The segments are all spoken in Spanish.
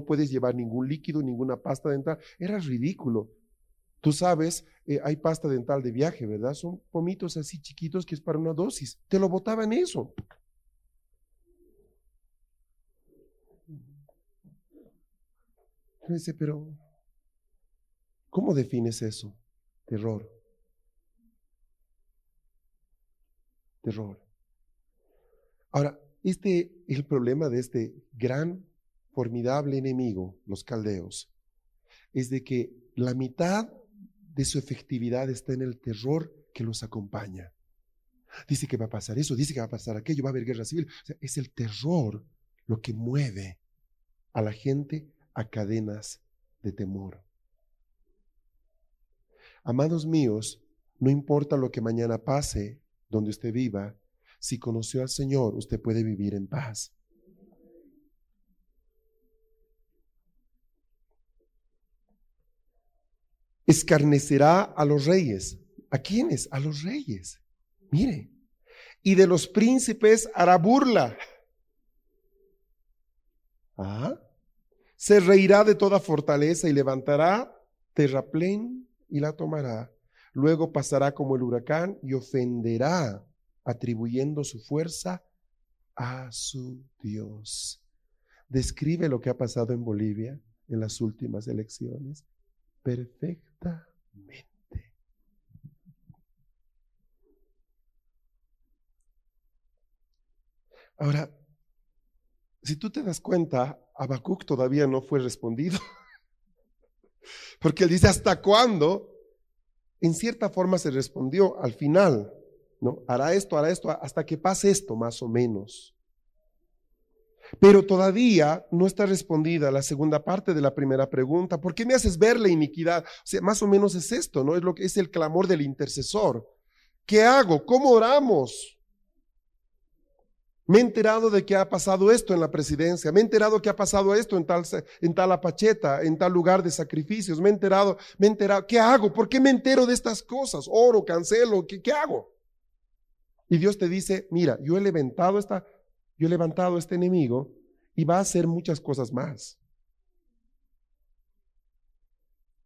No puedes llevar ningún líquido, ninguna pasta dental. Era ridículo. Tú sabes, eh, hay pasta dental de viaje, ¿verdad? Son pomitos así chiquitos que es para una dosis. Te lo botaban eso. Dice, pero ¿cómo defines eso? Terror. Terror. Ahora, este es el problema de este gran formidable enemigo, los caldeos, es de que la mitad de su efectividad está en el terror que los acompaña. Dice que va a pasar eso, dice que va a pasar aquello, va a haber guerra civil. es el terror lo que mueve a la gente a cadenas de temor. Amados míos, no importa lo que mañana pase donde usted viva, si conoció al Señor, usted puede vivir en paz. Escarnecerá a los reyes. ¿A quiénes? A los reyes. Mire. Y de los príncipes hará burla. ¿Ah? Se reirá de toda fortaleza y levantará terraplén y la tomará. Luego pasará como el huracán y ofenderá, atribuyendo su fuerza a su Dios. Describe lo que ha pasado en Bolivia en las últimas elecciones Ahora, si tú te das cuenta, Habacuc todavía no fue respondido. Porque él dice, ¿hasta cuándo? En cierta forma se respondió al final, ¿no? Hará esto, hará esto, hasta que pase esto, más o menos. Pero todavía no está respondida la segunda parte de la primera pregunta. ¿Por qué me haces ver la iniquidad? O sea, más o menos es esto, ¿no? Es lo que es el clamor del intercesor. ¿Qué hago? ¿Cómo oramos? Me he enterado de que ha pasado esto en la presidencia, me he enterado que ha pasado esto en tal, en tal apacheta, en tal lugar de sacrificios, me he enterado, me ¿qué hago? ¿Por qué me entero de estas cosas? Oro, cancelo, ¿qué, qué hago? Y Dios te dice, mira, yo he levantado esta yo he levantado a este enemigo y va a hacer muchas cosas más.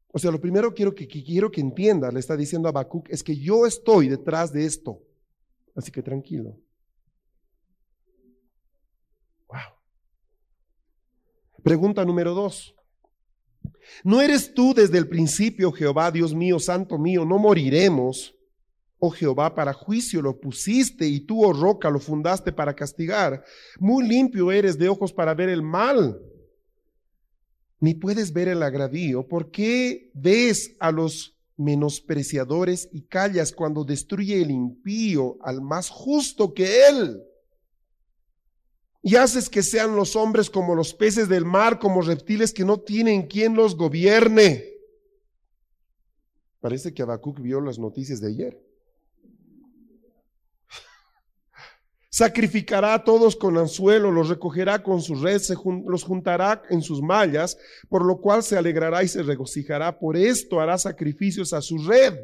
O sea, lo primero quiero que, quiero que entienda, le está diciendo a Habacuc, es que yo estoy detrás de esto. Así que tranquilo. Wow. Pregunta número dos. ¿No eres tú desde el principio, Jehová, Dios mío, Santo mío, no moriremos? Oh Jehová, para juicio lo pusiste y tú, oh roca, lo fundaste para castigar. Muy limpio eres de ojos para ver el mal, ni puedes ver el agravio. ¿Por qué ves a los menospreciadores y callas cuando destruye el impío al más justo que él? Y haces que sean los hombres como los peces del mar, como reptiles que no tienen quien los gobierne. Parece que Habacuc vio las noticias de ayer. Sacrificará a todos con anzuelo, los recogerá con su red, los juntará en sus mallas, por lo cual se alegrará y se regocijará. Por esto hará sacrificios a su red.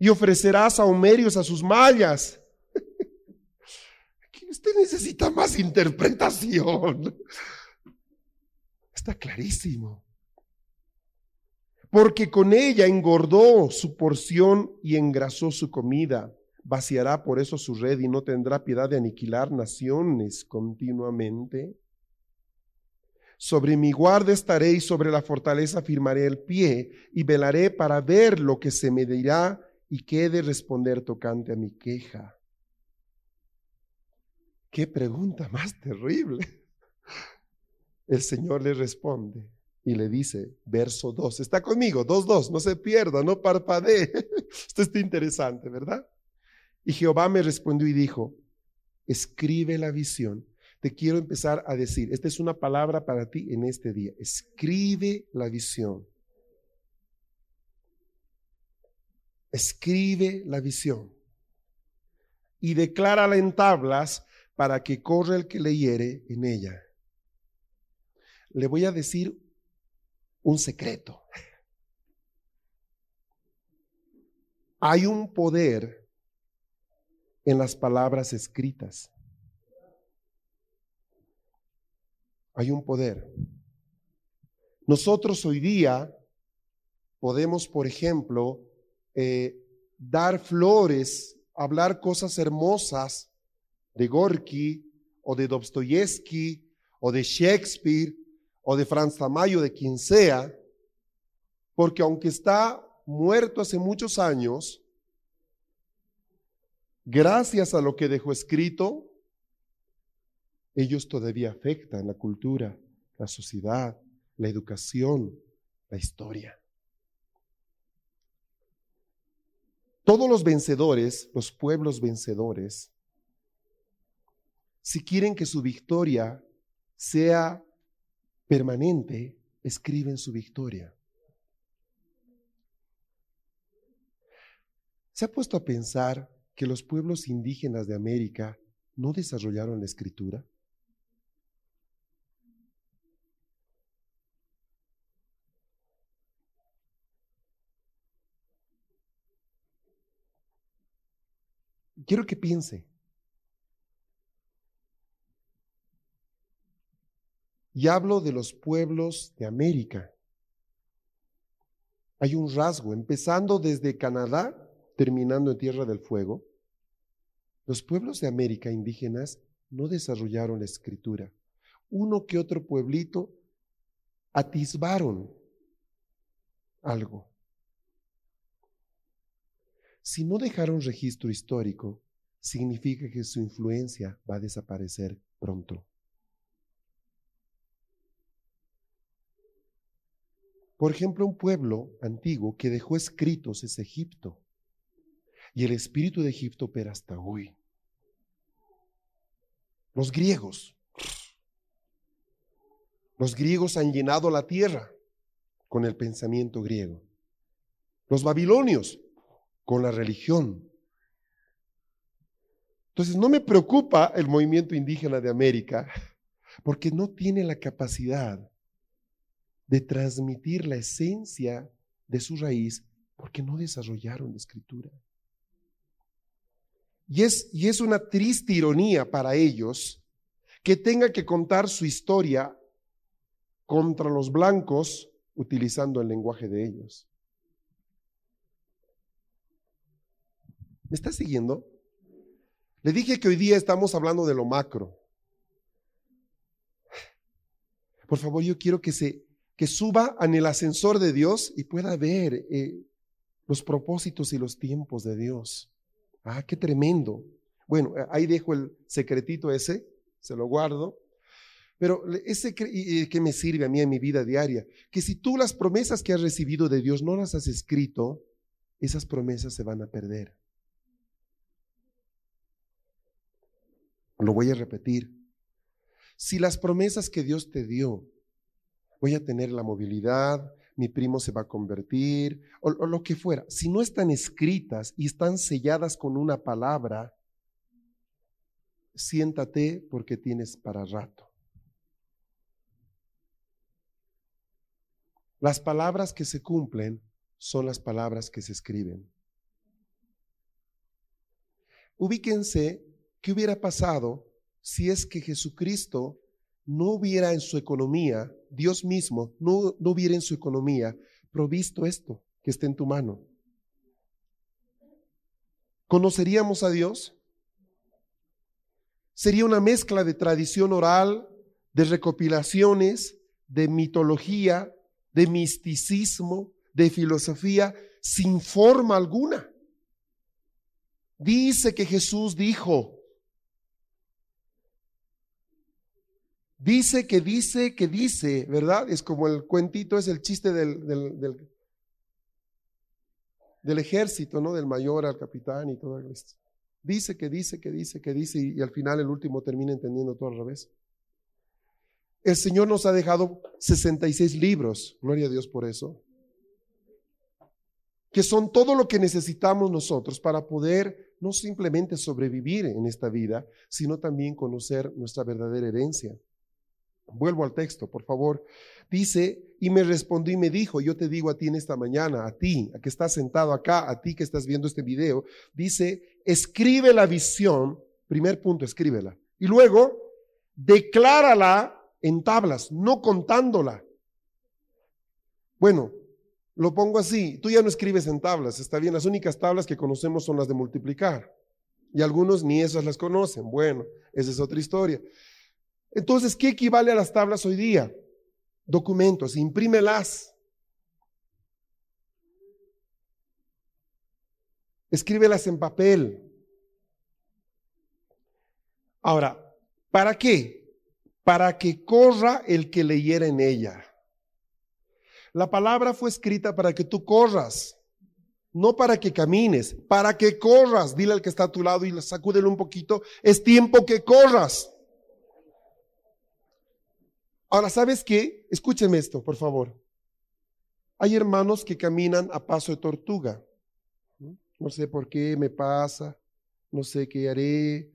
Y ofrecerá saumerios a sus mallas. Usted necesita más interpretación. Está clarísimo. Porque con ella engordó su porción y engrasó su comida vaciará por eso su red y no tendrá piedad de aniquilar naciones continuamente. Sobre mi guarda estaré y sobre la fortaleza firmaré el pie y velaré para ver lo que se me dirá y qué de responder tocante a mi queja. Qué pregunta más terrible. El Señor le responde y le dice, verso 2, está conmigo, 2, 2, no se pierda, no parpadee. Esto está interesante, ¿verdad? Y Jehová me respondió y dijo, escribe la visión. Te quiero empezar a decir, esta es una palabra para ti en este día. Escribe la visión. Escribe la visión. Y declárala en tablas para que corra el que leyere en ella. Le voy a decir un secreto. Hay un poder en las palabras escritas. Hay un poder. Nosotros hoy día podemos, por ejemplo, eh, dar flores, hablar cosas hermosas de Gorky o de Dostoyevsky o de Shakespeare o de Franz Tamayo, de quien sea, porque aunque está muerto hace muchos años, gracias a lo que dejó escrito, ellos todavía afectan la cultura, la sociedad, la educación, la historia. Todos los vencedores, los pueblos vencedores, si quieren que su victoria sea permanente, escriben su victoria. ¿Se ha puesto a pensar que los pueblos indígenas de América no desarrollaron la escritura? Quiero que piense. Y hablo de los pueblos de América. Hay un rasgo, empezando desde Canadá terminando en Tierra del Fuego, los pueblos de América indígenas no desarrollaron la escritura. Uno que otro pueblito atisbaron algo. Si no dejaron registro histórico, significa que su influencia va a desaparecer pronto. Por ejemplo, un pueblo antiguo que dejó escritos es Egipto. Y el espíritu de Egipto opera hasta hoy. Los griegos. Los griegos han llenado la tierra con el pensamiento griego. Los babilonios con la religión. Entonces no me preocupa el movimiento indígena de América porque no tiene la capacidad de transmitir la esencia de su raíz porque no desarrollaron la escritura. Y es, y es una triste ironía para ellos que tenga que contar su historia contra los blancos utilizando el lenguaje de ellos. ¿Me está siguiendo? Le dije que hoy día estamos hablando de lo macro. Por favor, yo quiero que se que suba en el ascensor de Dios y pueda ver eh, los propósitos y los tiempos de Dios. Ah, qué tremendo. Bueno, eh, ahí dejo el secretito ese, se lo guardo. Pero ese que me sirve a mí en mi vida diaria, que si tú las promesas que has recibido de Dios no las has escrito, esas promesas se van a perder. Lo voy a repetir. Si las promesas que Dios te dio, voy a tener la movilidad, mi primo se va a convertir, o, lo que fuera, si no están escritas y están selladas con una palabra, siéntate porque tienes para rato. Las palabras que se cumplen son las palabras que se escriben. Ubíquense qué hubiera pasado si es que Jesucristo no hubiera en su economía, Dios mismo no, no hubiera en su economía provisto esto que está en tu mano. ¿Conoceríamos a Dios? Sería una mezcla de tradición oral, de recopilaciones, de mitología, de misticismo, de filosofía, sin forma alguna. Dice que Jesús dijo, Dice que dice que dice, ¿verdad? Es como el cuentito, es el chiste del, del, ejército, ¿no? Del mayor al capitán y todo esto. Dice que dice, que dice, que dice, y, y al final el último termina entendiendo todo al revés. El Señor nos ha dejado 66 libros, gloria a Dios por eso, que son todo lo que necesitamos nosotros para poder no simplemente sobrevivir en esta vida, sino también conocer nuestra verdadera herencia. Vuelvo al texto, por favor. Dice, y me respondió y me dijo, yo te digo a ti en esta mañana, a ti, a que estás sentado acá, a ti que estás viendo este video, dice, escribe la visión, primer punto, escríbela. Y luego, declárala en tablas, no contándola. Bueno, lo pongo así, tú ya no escribes en tablas, está bien, las únicas tablas que conocemos son las de multiplicar. Y algunos ni esas las conocen. Bueno, esa es otra historia. Entonces, ¿qué equivale a las tablas hoy día? Documentos, imprímelas. Escríbelas en papel. Ahora, ¿para qué? Para que corra el que leyera en ella. La palabra fue escrita para que tú corras, no para que camines, para que corras. Dile al que está a tu lado y sacúdele un poquito. Es tiempo que corras. Ahora, ¿sabes qué? Escúcheme esto, por favor. Hay hermanos que caminan a paso de tortuga. No sé por qué me pasa, no sé qué haré.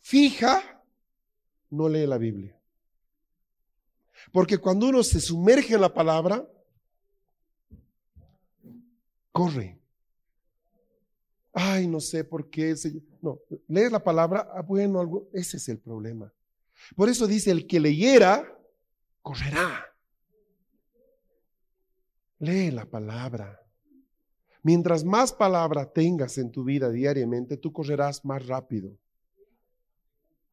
Fija, no lee la Biblia. Porque cuando uno se sumerge en la palabra, corre. Ay, no sé por qué No, leer la palabra, ah, bueno, algo, ese es el problema. Por eso dice, el que leyera, correrá. Lee la palabra. Mientras más palabra tengas en tu vida diariamente, tú correrás más rápido.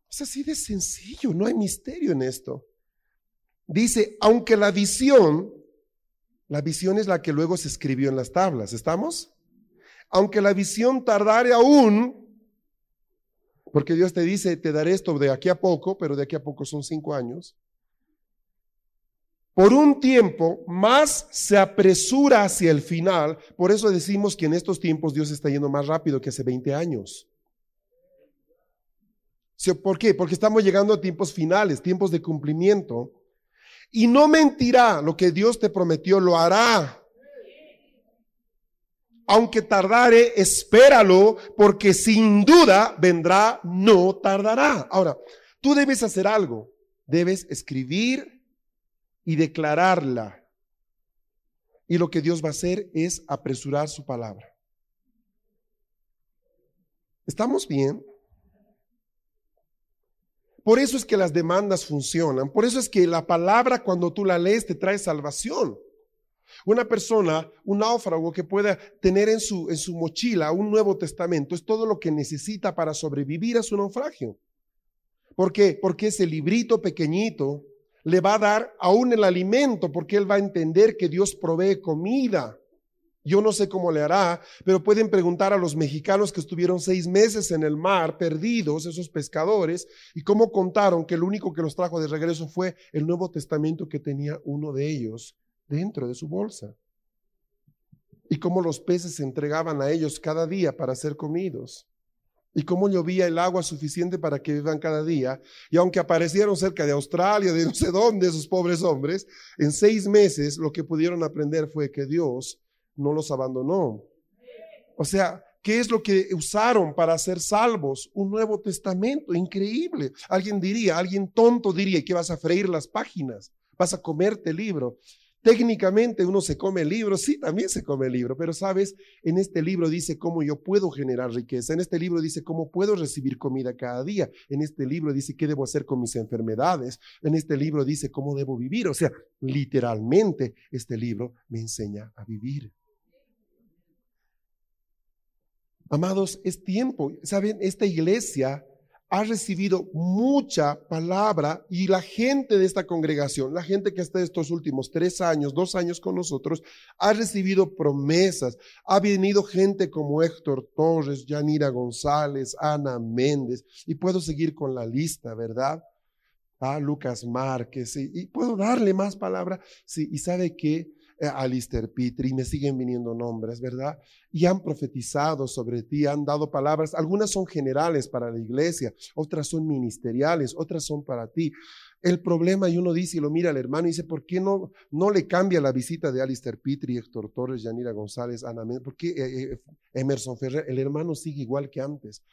Es así de sencillo, no hay misterio en esto. Dice, aunque la visión, la visión es la que luego se escribió en las tablas, ¿estamos? Aunque la visión tardare aún, porque Dios te dice, te daré esto de aquí a poco, pero de aquí a poco son cinco años. Por un tiempo más se apresura hacia el final. Por eso decimos que en estos tiempos Dios está yendo más rápido que hace 20 años. ¿Por qué? Porque estamos llegando a tiempos finales, tiempos de cumplimiento. Y no mentirá, lo que Dios te prometió lo hará. Aunque tardare, espéralo, porque sin duda vendrá, no tardará. Ahora, tú debes hacer algo. Debes escribir y declararla. Y lo que Dios va a hacer es apresurar su palabra. ¿Estamos bien? Por eso es que las demandas funcionan. Por eso es que la palabra cuando tú la lees te trae salvación. Una persona, un náufrago que pueda tener en su, mochila un Nuevo Testamento es todo lo que necesita para sobrevivir a su naufragio. ¿Por qué? Porque ese librito pequeñito le va a dar aún el alimento, porque él va a entender que Dios provee comida. Yo no sé cómo le hará, pero pueden preguntar a los mexicanos que estuvieron seis meses en el mar, perdidos, esos pescadores, y cómo contaron que el único que los trajo de regreso fue el Nuevo Testamento que tenía uno de ellos dentro de su bolsa. Y cómo los peces se entregaban a ellos cada día para ser comidos. Y cómo llovía el agua suficiente para que vivan cada día. Y aunque aparecieron cerca de Australia, de no sé dónde, esos pobres hombres, en seis meses lo que pudieron aprender fue que Dios no los abandonó. O sea, ¿qué es lo que usaron para ser salvos? Un Nuevo Testamento, increíble. Alguien diría, alguien tonto diría que vas a freír las páginas, vas a comerte el libro. Técnicamente uno se come el libro, sí, también se come el libro, pero sabes, en este libro dice cómo yo puedo generar riqueza, en este libro dice cómo puedo recibir comida cada día, en este libro dice qué debo hacer con mis enfermedades, en este libro dice cómo debo vivir, o sea, literalmente este libro me enseña a vivir. Amados, es tiempo. Saben, esta iglesia ha recibido mucha palabra y la gente de esta congregación, la gente que está estos últimos tres años, dos años con nosotros, ha recibido promesas. Ha venido gente como Héctor Torres, Yanira González, Ana Méndez, y puedo seguir con la lista, ¿verdad? Ah, Lucas Márquez, y, y puedo darle más palabra. Sí, y sabe que eh, Alistair Petrie, me siguen viniendo nombres, ¿verdad? Y han profetizado sobre ti, han dado palabras, algunas son generales para la iglesia, otras son ministeriales, otras son para ti. El problema, y uno dice y lo mira al hermano y dice, ¿por qué no, no le cambia la visita de Alistair Petrie, Héctor Torres, Yanira González, Ana ¿Por qué eh, eh, Emerson Ferrer? El hermano sigue igual que antes.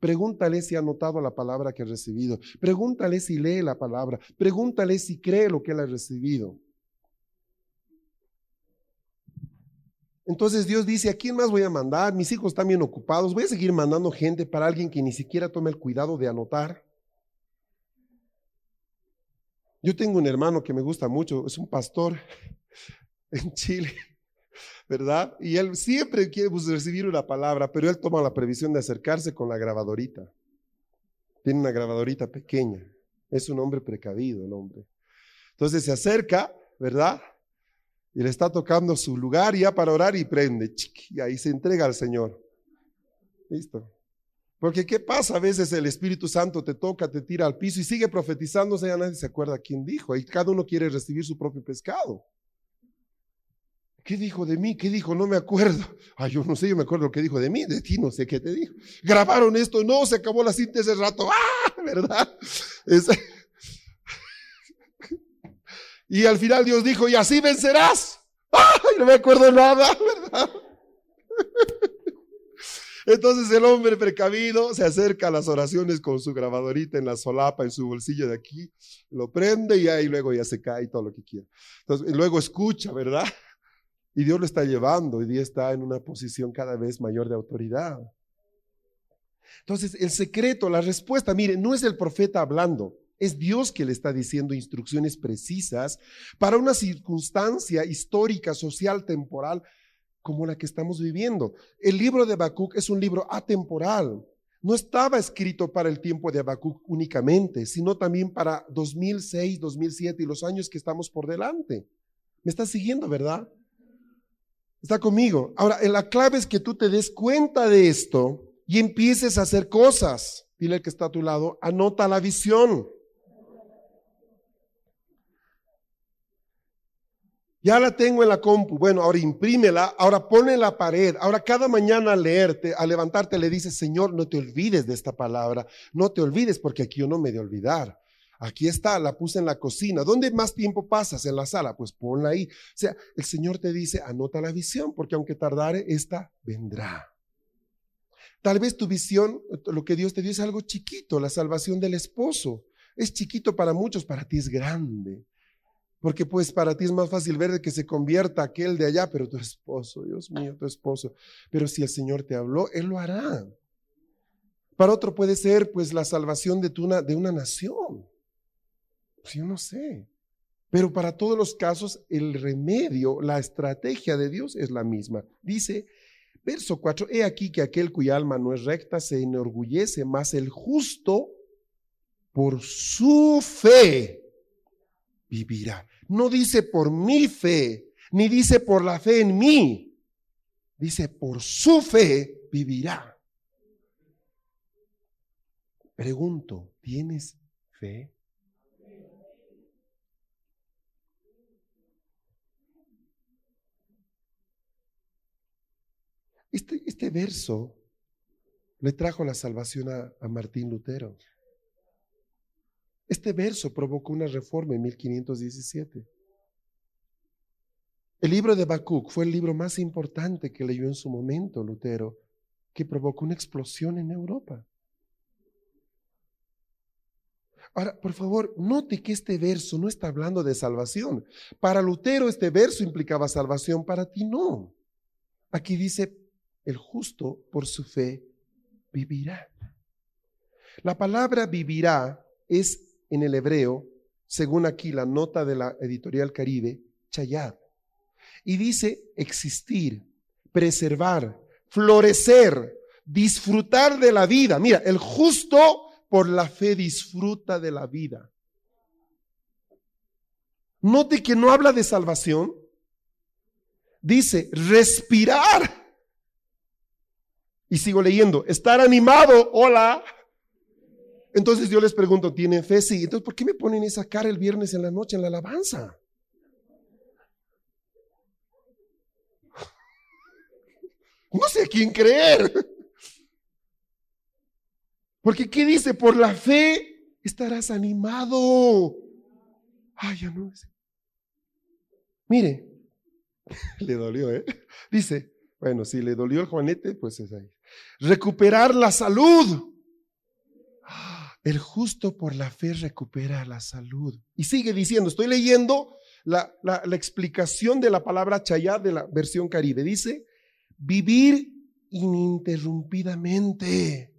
Pregúntale si ha notado la palabra que ha recibido. Pregúntale si lee la palabra. Pregúntale si cree lo que él ha recibido. Entonces Dios dice, ¿a quién más voy a mandar? Mis hijos están bien ocupados. Voy a seguir mandando gente para alguien que ni siquiera tome el cuidado de anotar. Yo tengo un hermano que me gusta mucho, es un pastor en Chile, ¿verdad? Y él siempre quiere pues, recibir una palabra, pero él toma la previsión de acercarse con la grabadorita. Tiene una grabadorita pequeña. Es un hombre precavido el hombre. Entonces se acerca, ¿verdad? Y le está tocando su lugar ya para orar y prende. Y ahí se entrega al Señor. Listo. Porque ¿qué pasa? A veces el Espíritu Santo te toca, te tira al piso y sigue profetizándose, ya nadie se acuerda quién dijo. Y cada uno quiere recibir su propio pescado. ¿Qué dijo de mí? ¿Qué dijo? No me acuerdo. Ay, yo no sé, yo me acuerdo lo que dijo de mí, de ti no sé qué te dijo. Grabaron esto, no, se acabó la cinta ese rato. ¡Ah! ¿Verdad? Y al final Dios dijo, y así vencerás. No me acuerdo nada, ¿verdad? Entonces el hombre precavido se acerca a las oraciones con su grabadorita en la solapa, en su bolsillo de aquí, lo prende y ahí luego ya se cae todo lo que quiera. Entonces, y luego escucha, ¿verdad? Y Dios lo está llevando y Dios está en una posición cada vez mayor de autoridad. Entonces, el secreto, la respuesta, mire, no es el profeta hablando, es Dios que le está diciendo instrucciones precisas para una circunstancia histórica, social, temporal como la que estamos viviendo. El libro de Habacuc es un libro atemporal. No estaba escrito para el tiempo de Habacuc únicamente, sino también para 2006, 2007 y los años que estamos por delante. ¿Me estás siguiendo, verdad? Está conmigo. Ahora, la clave es que tú te des cuenta de esto y empieces a hacer cosas. Dile al que está a tu lado, anota la visión. Ya la tengo en la compu. Bueno, ahora imprímela, ahora ponla en la pared. Ahora cada mañana al leerte, al levantarte, le dices, Señor, no te olvides de esta palabra. No te olvides porque aquí yo no me de olvidar. Aquí está, la puse en la cocina. ¿Dónde más tiempo pasas? En la sala. Pues ponla ahí. O sea, el Señor te dice, anota la visión, porque aunque tardare, esta vendrá. Tal vez tu visión, lo que Dios te dio es algo chiquito, la salvación del esposo. Es chiquito para muchos, para ti es grande. Porque pues para ti es más fácil ver que se convierta aquel de allá, pero tu esposo, Dios mío, tu esposo. Pero si el Señor te habló, Él lo hará. Para otro puede ser pues la salvación de, una, de una nación. Pues yo no sé. Pero para todos los casos, el remedio, la estrategia de Dios es la misma. Dice, verso 4, he aquí que aquel cuya alma no es recta se enorgullece, más el justo por su fe vivirá. No dice por mi fe, ni dice por la fe en mí. Dice por su fe vivirá. Pregunto, ¿tienes fe? Este, este verso le trajo la salvación a, a Martín Lutero. Este verso provocó una reforma en 1517. El libro de Habacuc fue el libro más importante que leyó en su momento Lutero, que provocó una explosión en Europa. Ahora, por favor, note que este verso no está hablando de salvación. Para Lutero este verso implicaba salvación, para ti no. Aquí dice, el justo por su fe vivirá. La palabra vivirá es en el hebreo, según aquí la nota de la editorial Caribe, chayad. Y dice existir, preservar, florecer, disfrutar de la vida. Mira, el justo por la fe disfruta de la vida. Note que no habla de salvación. Dice respirar. Y sigo leyendo, estar animado, hola, entonces yo les pregunto, ¿tienen fe? Sí. Entonces, ¿por qué me ponen esa cara el viernes en la noche en la alabanza? No sé a quién creer. Porque ¿qué dice? Por la fe estarás animado. Ay, ya no. Mire, le dolió, ¿eh? Dice, bueno, si le dolió el Juanete, pues es ahí. Recuperar la salud. El justo por la fe recupera la salud. Y sigue diciendo, estoy leyendo la, la, explicación de la palabra chayá de la versión caribe. Dice, vivir ininterrumpidamente.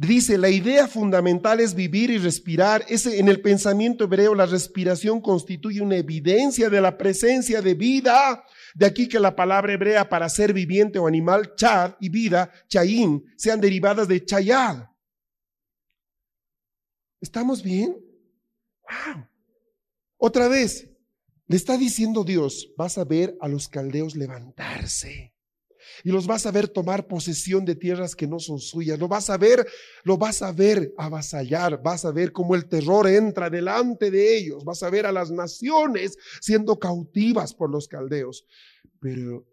Dice, la idea fundamental es vivir y respirar. Ese, en el pensamiento hebreo, la respiración constituye una evidencia de la presencia de vida. De aquí que la palabra hebrea para ser viviente o animal, chad y vida, chayin, sean derivadas de chayad. ¿Estamos bien? Wow. Otra vez, le está diciendo Dios, vas a ver a los caldeos levantarse y los vas a ver tomar posesión de tierras que no son suyas. Lo vas a ver, lo vas a ver avasallar, vas a ver cómo el terror entra delante de ellos, vas a ver a las naciones siendo cautivas por los caldeos. Pero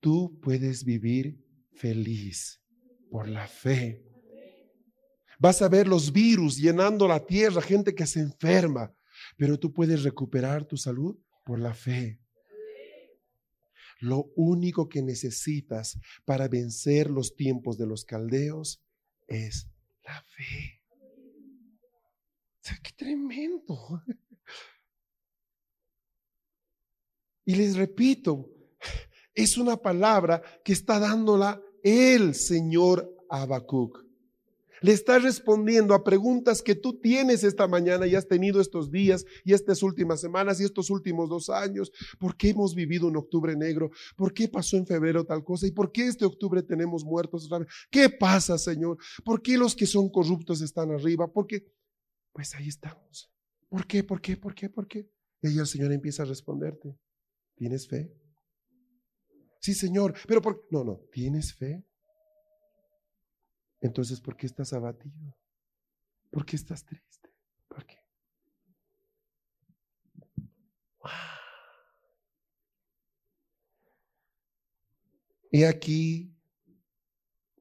tú puedes vivir feliz por la fe. Vas a ver los virus llenando la tierra, gente que se enferma, pero tú puedes recuperar tu salud por la fe. Lo único que necesitas para vencer los tiempos de los caldeos es la fe. ¡Qué tremendo! Y les repito, es una palabra que está dándola el Señor Habacuc. Le está respondiendo a preguntas que tú tienes esta mañana y has tenido estos días y estas últimas semanas y estos últimos dos años. ¿Por qué hemos vivido un octubre negro? ¿Por qué pasó en febrero tal cosa? ¿Y por qué este octubre tenemos muertos ¿Qué pasa, Señor? ¿Por qué los que son corruptos están arriba? ¿Por qué? Pues ahí estamos. ¿Por qué? ¿Por qué? ¿Por qué? ¿Por qué? Y ahí el Señor empieza a responderte. ¿Tienes fe? Sí, Señor, pero por no, no, ¿tienes fe? Entonces, ¿por qué estás abatido? ¿Por qué estás triste? ¿Por qué? He aquí,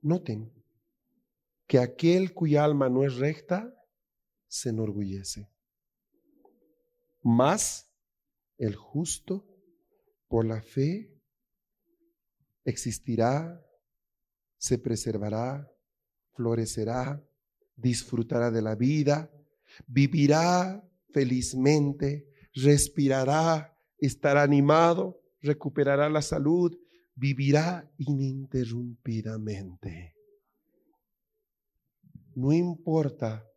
noten que aquel cuya alma no es recta se enorgullece. Más el justo por la fe existirá, se preservará, florecerá, disfrutará de la vida, vivirá felizmente, respirará, estará animado, recuperará la salud, vivirá ininterrumpidamente. No importa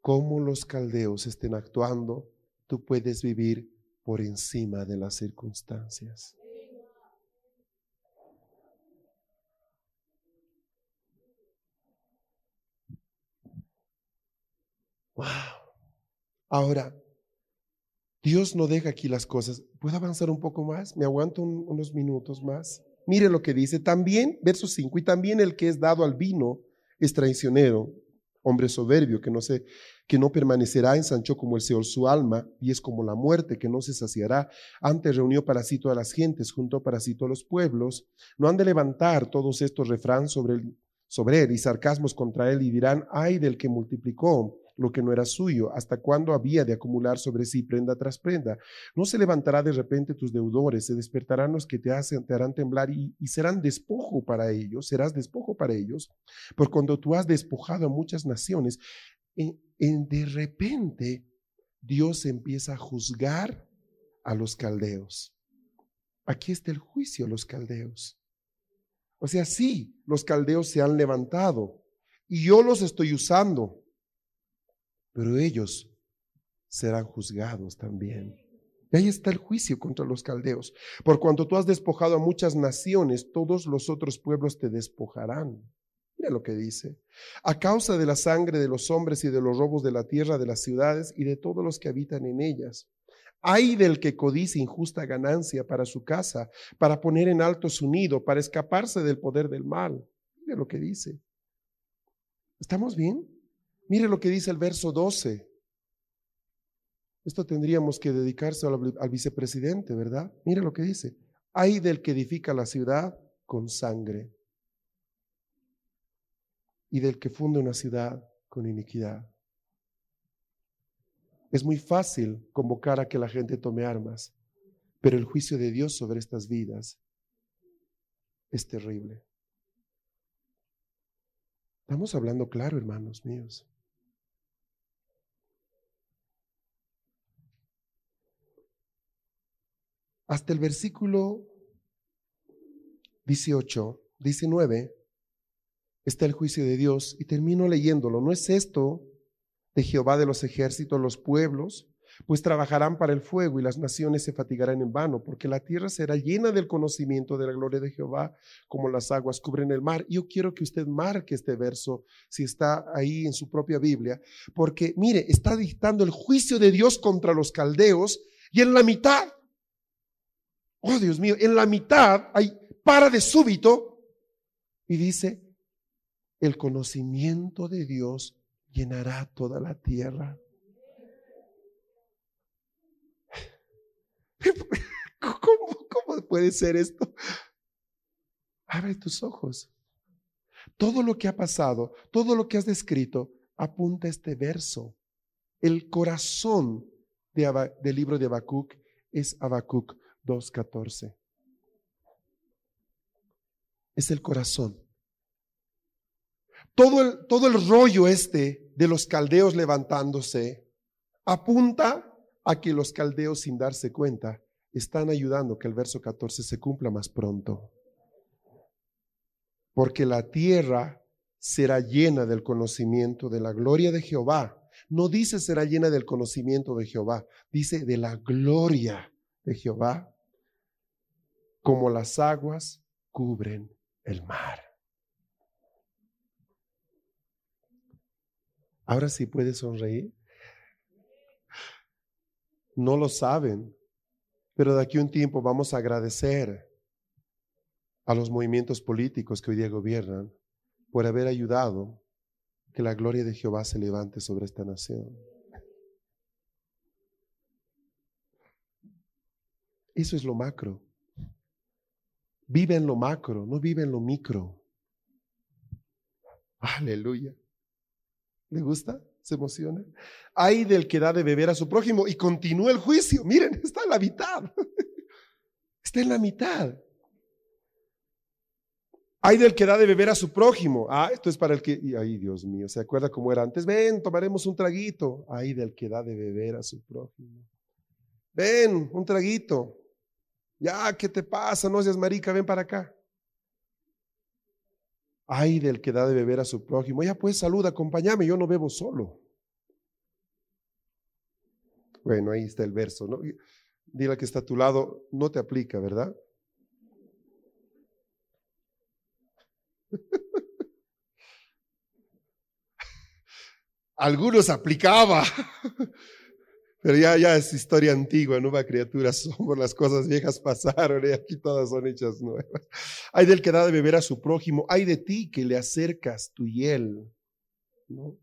cómo los caldeos estén actuando, tú puedes vivir por encima de las circunstancias. Ahora, Dios no deja aquí las cosas. ¿Puedo avanzar un poco más? ¿Me aguanto unos minutos más? Mire lo que dice. También, verso 5, y también el que es dado al vino es traicionero, hombre soberbio que no se, que no permanecerá, ensanchó como el Seol su alma, y es como la muerte que no se saciará. Antes reunió para sí todas las gentes, juntó para sí todos los pueblos. No han de levantar todos estos refranes sobre, sobre él y sarcasmos contra él, y dirán, ay del que multiplicó lo que no era suyo, hasta cuándo había de acumular sobre sí prenda tras prenda. No se levantará de repente tus deudores, se despertarán los que te, hacen, te harán temblar y, serán despojo para ellos, serás despojo para ellos, por cuando tú has despojado a muchas naciones, en, de repente Dios empieza a juzgar a los caldeos. Aquí está el juicio a los caldeos. O sea, sí, los caldeos se han levantado y yo los estoy usando pero ellos serán juzgados también. Y ahí está el juicio contra los caldeos. Por cuanto tú has despojado a muchas naciones, todos los otros pueblos te despojarán. Mira lo que dice. A causa de la sangre de los hombres y de los robos de la tierra, de las ciudades y de todos los que habitan en ellas. Hay del que codice injusta ganancia para su casa, para poner en alto su nido, para escaparse del poder del mal. Mira lo que dice. ¿Estamos bien? Mire lo que dice el verso 12. Esto tendríamos que dedicarse al, al vicepresidente, ¿verdad? Mira lo que dice. Hay del que edifica la ciudad con sangre y del que funde una ciudad con iniquidad. Es muy fácil convocar a que la gente tome armas, pero el juicio de Dios sobre estas vidas es terrible. Estamos hablando claro, hermanos míos. Hasta el versículo 18, 19, está el juicio de Dios y termino leyéndolo. ¿No es esto de Jehová de los ejércitos los pueblos? Pues trabajarán para el fuego y las naciones se fatigarán en vano, porque la tierra será llena del conocimiento de la gloria de Jehová, como las aguas cubren el mar. Yo quiero que usted marque este verso, si está ahí en su propia Biblia, porque mire, está dictando el juicio de Dios contra los caldeos y en la mitad, oh Dios mío, en la mitad para de súbito y dice, el conocimiento de Dios llenará toda la tierra. ¿Cómo, ¿Cómo, puede ser esto? Abre tus ojos. Todo lo que ha pasado, todo lo que has descrito, apunta este verso. El corazón del libro de Habacuc es Habacuc 2.14. Es el corazón. Todo el, todo el rollo este de los caldeos levantándose apunta a que los caldeos sin darse cuenta están ayudando que el verso 14 se cumpla más pronto. Porque la tierra será llena del conocimiento de la gloria de Jehová. No dice será llena del conocimiento de Jehová, dice de la gloria de Jehová, como las aguas cubren el mar. Ahora sí puede sonreír. No lo saben, pero de aquí a un tiempo vamos a agradecer a los movimientos políticos que hoy día gobiernan por haber ayudado que la gloria de Jehová se levante sobre esta nación. Eso es lo macro. Vive en lo macro, no vive en lo micro. Aleluya. ¿Le gusta? ¿Se emociona? Hay del que da de beber a su prójimo y continúa el juicio. Miren, está en la mitad. Está en la mitad. Hay del que da de beber a su prójimo. Ah, esto es para el que. ay, Dios mío, ¿se acuerda cómo era antes? Ven, tomaremos un traguito. Hay del que da de beber a su prójimo. Ven, un traguito. Ya, ¿qué te pasa? No seas marica, ven para acá. Ay del que da de beber a su prójimo. Ya pues saluda, acompáñame, yo no bebo solo. Bueno, ahí está el verso, ¿no? Dile que está a tu lado, no te aplica, ¿verdad? Algunos aplicaba. Pero ya, ya es historia antigua, nueva criatura somos, las cosas viejas pasaron y aquí todas son hechas nuevas. Hay del que da de beber a su prójimo, hay de ti que le acercas tu hiel, ¿no?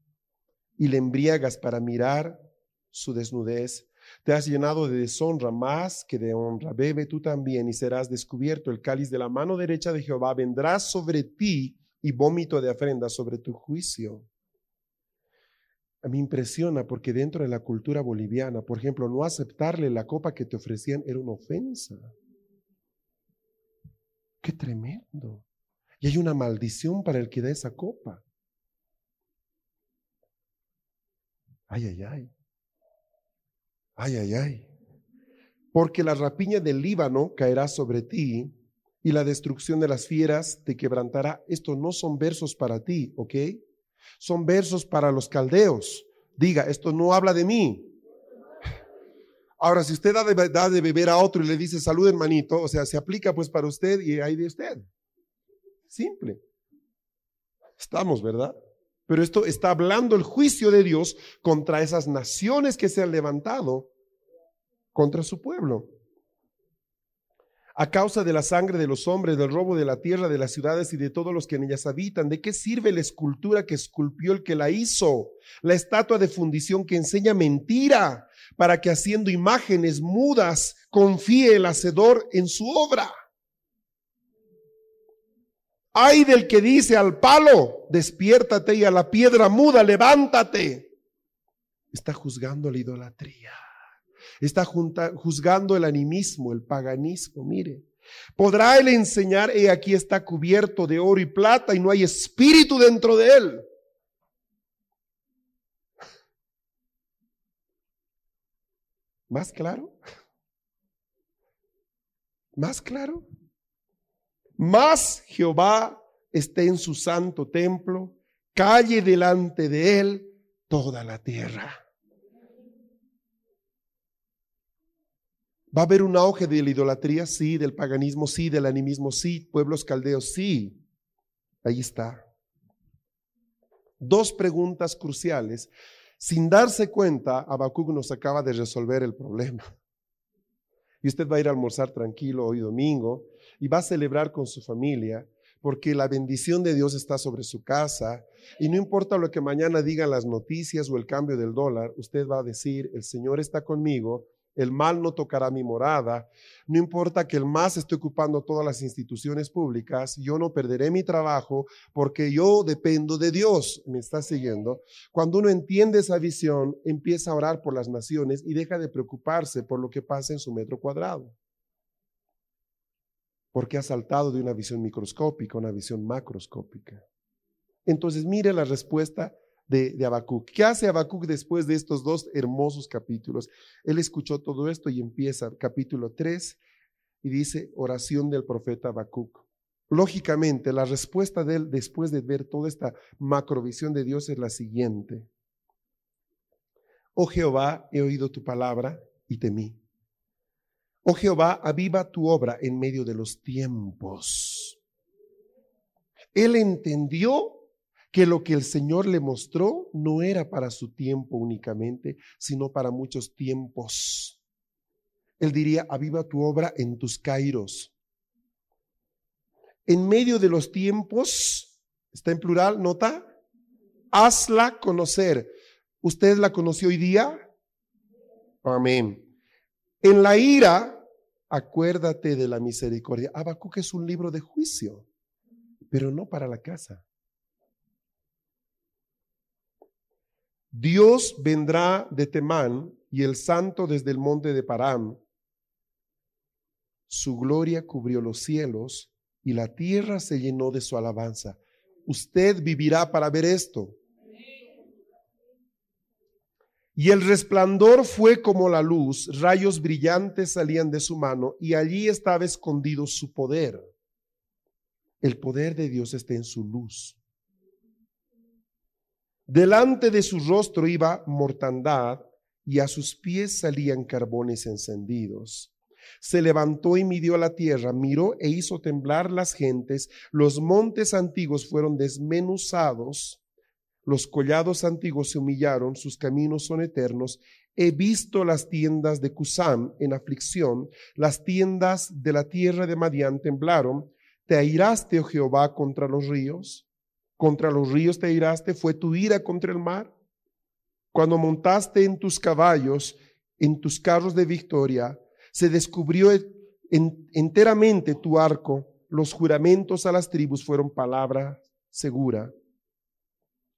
Y le embriagas para mirar su desnudez. Te has llenado de deshonra más que de honra. Bebe tú también y serás descubierto. El cáliz de la mano derecha de Jehová vendrá sobre ti y vómito de ofrenda sobre tu juicio mí impresiona porque dentro de la cultura boliviana, por ejemplo, no aceptarle la copa que te ofrecían era una ofensa. Qué tremendo. Y hay una maldición para el que da esa copa. Ay, ay, ay. Ay, ay, ay. Porque la rapiña del Líbano caerá sobre ti y la destrucción de las fieras te quebrantará. Estos no son versos para ti, ¿ok? Son versos para los caldeos. Diga, esto no habla de mí. Ahora, si usted da de, beber a otro y le dice salud hermanito, o sea, se aplica pues para usted y hay de usted. Simple. Estamos, ¿verdad? Pero esto está hablando el juicio de Dios contra esas naciones que se han levantado contra su pueblo. A causa de la sangre de los hombres, del robo de la tierra, de las ciudades y de todos los que en ellas habitan. ¿De qué sirve la escultura que esculpió el que la hizo? La estatua de fundición que enseña mentira, para que haciendo imágenes mudas confíe el hacedor en su obra. Ay del que dice al palo, despiértate y a la piedra muda, levántate. Está juzgando la idolatría. Está juzgando el animismo, el paganismo. Mire, podrá él enseñar, he aquí está cubierto de oro y plata y no hay espíritu dentro de él. ¿Más claro? ¿Más claro? Más Jehová esté en su santo templo, calle delante de él toda la tierra. ¿Va a haber un auge de la idolatría? Sí, del paganismo, sí, del animismo, sí, pueblos caldeos, sí. Ahí está. Dos preguntas cruciales. Sin darse cuenta, Habacuc nos acaba de resolver el problema. Y usted va a ir a almorzar tranquilo hoy domingo y va a celebrar con su familia porque la bendición de Dios está sobre su casa y no importa lo que mañana digan las noticias o el cambio del dólar, usted va a decir, el Señor está conmigo el mal no tocará mi morada. No importa que el MAS esté ocupando todas las instituciones públicas, yo no perderé mi trabajo porque yo dependo de Dios. ¿Me está siguiendo? Cuando uno entiende esa visión, empieza a orar por las naciones y deja de preocuparse por lo que pasa en su metro cuadrado. Porque ha saltado de una visión microscópica a una visión macroscópica. Entonces, mire la respuesta de, de. ¿Qué hace Habacuc después de estos dos hermosos capítulos? Él escuchó todo esto y empieza capítulo 3 y dice oración del profeta Habacuc. Lógicamente, la respuesta de él después de ver toda esta macrovisión de Dios es la siguiente. Oh Jehová, he oído tu palabra y temí. Oh Jehová, aviva tu obra en medio de los tiempos. Él entendió que lo que el Señor le mostró no era para su tiempo únicamente, sino para muchos tiempos. Él diría, aviva tu obra en tus kairos. En medio de los tiempos, está en plural, nota, hazla conocer. ¿Usted la conoció hoy día? Amén. En la ira, acuérdate de la misericordia. Habacuc es un libro de juicio, pero no para la casa. Dios vendrá de Temán y el santo desde el monte de Param. Su gloria cubrió los cielos y la tierra se llenó de su alabanza. Usted vivirá para ver esto. Y el resplandor fue como la luz, rayos brillantes salían de su mano y allí estaba escondido su poder. El poder de Dios está en su luz. Delante de su rostro iba mortandad y a sus pies salían carbones encendidos. Se levantó y midió la tierra, miró e hizo temblar las gentes, los montes antiguos fueron desmenuzados, los collados antiguos se humillaron, sus caminos son eternos. He visto las tiendas de Cusán en aflicción, las tiendas de la tierra de Madián temblaron. ¿Te airaste, oh Jehová, contra los ríos? Contra los ríos te iraste, fue tu ira contra el mar. Cuando montaste en tus caballos, en tus carros de victoria, se descubrió enteramente tu arco, los juramentos a las tribus fueron palabra segura.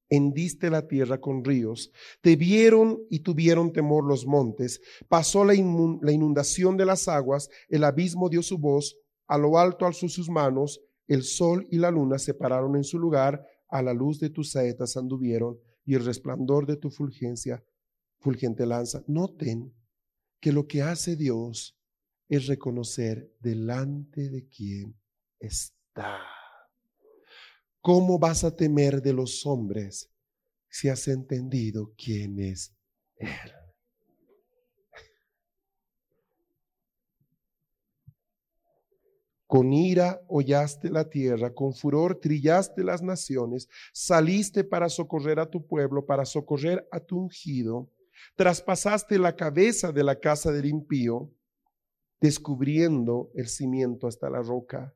Hendiste la tierra con ríos, te vieron y tuvieron temor los montes, pasó la, la inundación de las aguas, el abismo dio su voz, a lo alto alzó sus manos, el sol y la luna se pararon en su lugar, a la luz de tus saetas anduvieron y el resplandor de tu fulgencia, fulgente lanza. Noten que lo que hace Dios es reconocer delante de quién está. ¿Cómo vas a temer de los hombres si has entendido quién es Él? Con ira hollaste la tierra, con furor trillaste las naciones, saliste para socorrer a tu pueblo, para socorrer a tu ungido, traspasaste la cabeza de la casa del impío, descubriendo el cimiento hasta la roca.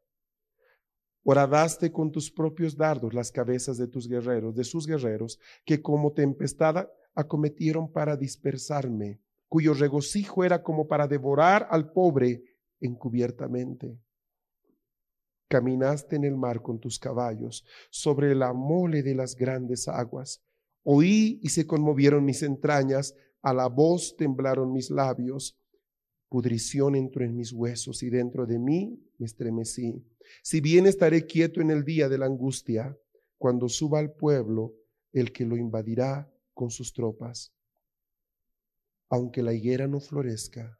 Horadaste con tus propios dardos las cabezas de tus guerreros, de sus guerreros, que como tempestad acometieron para dispersarme, cuyo regocijo era como para devorar al pobre encubiertamente. Caminaste en el mar con tus caballos, sobre la mole de las grandes aguas. Oí y se conmovieron mis entrañas, a la voz temblaron mis labios. Pudrición entró en mis huesos y dentro de mí me estremecí. Si bien estaré quieto en el día de la angustia, cuando suba al pueblo el que lo invadirá con sus tropas. Aunque la higuera no florezca,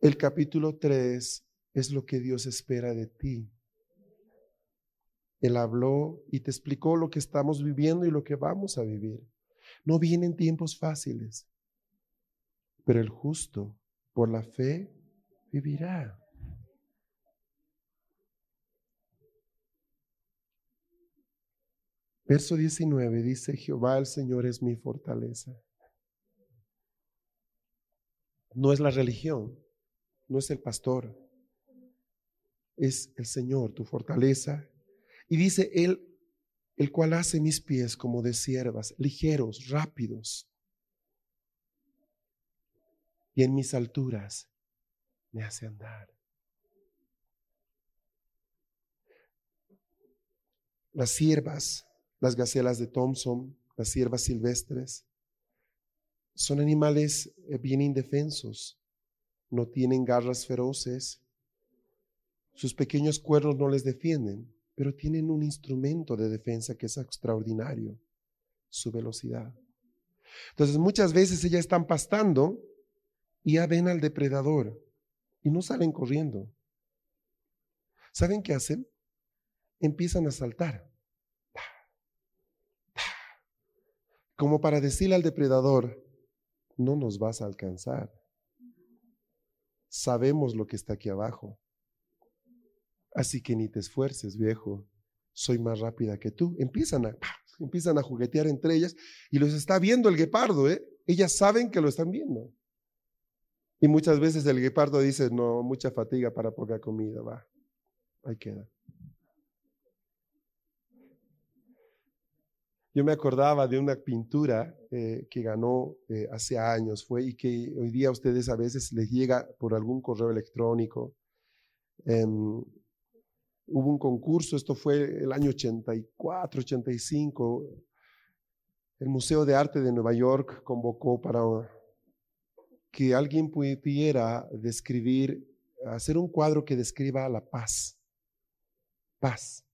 El capítulo 3 es lo que Dios espera de ti. Él habló y te explicó lo que estamos viviendo y lo que vamos a vivir. No vienen tiempos fáciles, pero el justo por la fe vivirá. Verso 19 dice, Jehová el Señor es mi fortaleza. No es la religión, no es el pastor, es el Señor, tu fortaleza. Y dice, Él, el cual hace mis pies como de siervas, ligeros, rápidos. Y en mis alturas me hace andar. Las siervas las gacelas de Thompson, las ciervas silvestres. Son animales eh, bien indefensos, no tienen garras feroces, sus pequeños cuernos no les defienden, pero tienen un instrumento de defensa que es extraordinario, su velocidad. Entonces muchas veces ellas están pastando y ya ven al depredador y no salen corriendo. ¿Saben qué hacen? Empiezan a saltar. como para decirle al depredador, no nos vas a alcanzar. Sabemos lo que está aquí abajo. Así que ni te esfuerces, viejo. Soy más rápida que tú. Empiezan a, empiezan a juguetear entre ellas y los está viendo el guepardo, ¿eh? Ellas saben que lo están viendo. Y muchas veces el guepardo dice, no, mucha fatiga para poca comida, va. Ahí queda. Yo me acordaba de una pintura eh, que ganó eh, hace años, fue y que hoy día a ustedes a veces les llega por algún correo electrónico. Em, hubo un concurso, esto fue el año 84, 85. El Museo de Arte de Nueva York convocó para que alguien pudiera describir, hacer un cuadro que describa la paz. Paz.